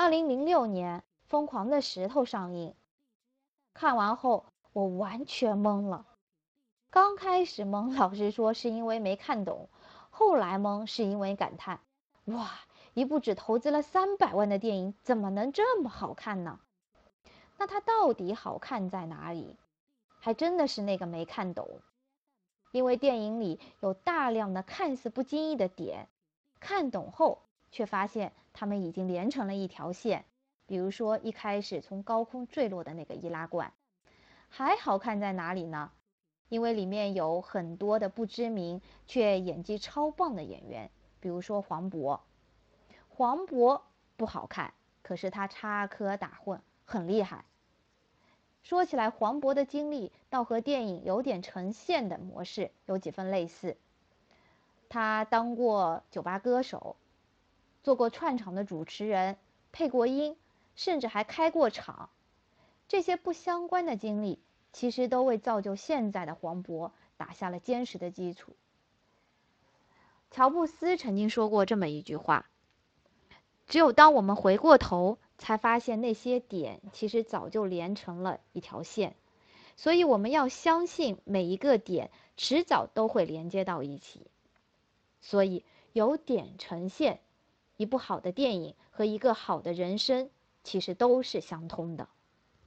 二零零六年，《疯狂的石头》上映，看完后我完全懵了。刚开始懵，老实说是因为没看懂；后来懵是因为感叹：哇，一部只投资了三百万的电影，怎么能这么好看呢？那它到底好看在哪里？还真的是那个没看懂。因为电影里有大量的看似不经意的点，看懂后却发现他们已经连成了一条线。比如说一开始从高空坠落的那个易拉罐，还好看在哪里呢？因为里面有很多的不知名却演技超棒的演员，比如说黄渤。黄渤不好看，可是他插科打诨很厉害。说起来，黄渤的经历倒和电影有点呈现的模式有几分类似。他当过酒吧歌手，做过串场的主持人，配过音，甚至还开过场。这些不相关的经历。其实都为造就现在的黄渤打下了坚实的基础。乔布斯曾经说过这么一句话：“只有当我们回过头，才发现那些点其实早就连成了一条线。”所以我们要相信每一个点迟早都会连接到一起。所以有点成线，一部好的电影和一个好的人生其实都是相通的。